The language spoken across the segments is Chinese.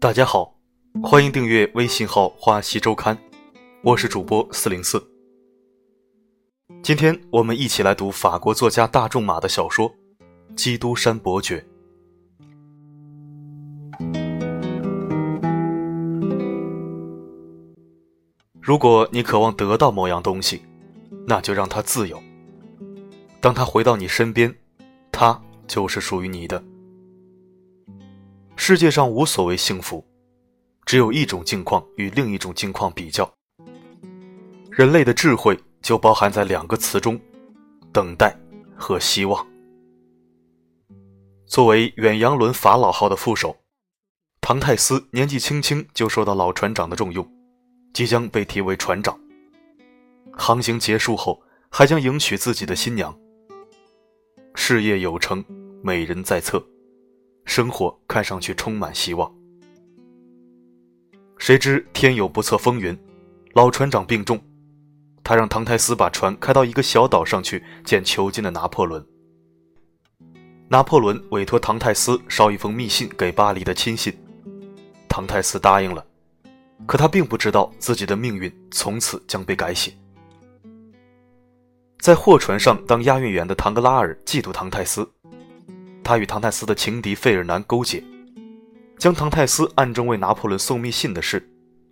大家好，欢迎订阅微信号“花溪周刊”，我是主播四零四。今天我们一起来读法国作家大仲马的小说《基督山伯爵》。如果你渴望得到某样东西，那就让它自由。当他回到你身边，他就是属于你的。世界上无所谓幸福，只有一种境况与另一种境况比较。人类的智慧就包含在两个词中：等待和希望。作为远洋轮法老号的副手，唐泰斯年纪轻轻就受到老船长的重用，即将被提为船长。航行结束后，还将迎娶自己的新娘。事业有成，美人在侧。生活看上去充满希望，谁知天有不测风云，老船长病重，他让唐泰斯把船开到一个小岛上去见囚禁的拿破仑。拿破仑委托唐泰斯捎一封密信给巴黎的亲信，唐泰斯答应了，可他并不知道自己的命运从此将被改写。在货船上当押运员的唐格拉尔嫉妒唐泰斯。他与唐泰斯的情敌费尔南勾结，将唐泰斯暗中为拿破仑送密信的事，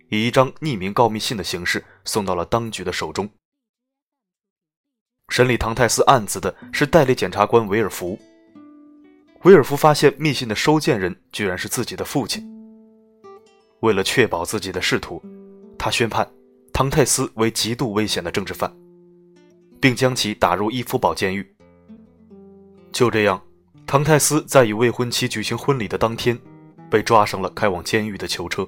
以一张匿名告密信的形式送到了当局的手中。审理唐泰斯案子的是代理检察官维尔福。维尔福发现密信的收件人居然是自己的父亲。为了确保自己的仕途，他宣判唐泰斯为极度危险的政治犯，并将其打入伊夫堡监狱。就这样。唐泰斯在与未婚妻举行婚礼的当天，被抓上了开往监狱的囚车。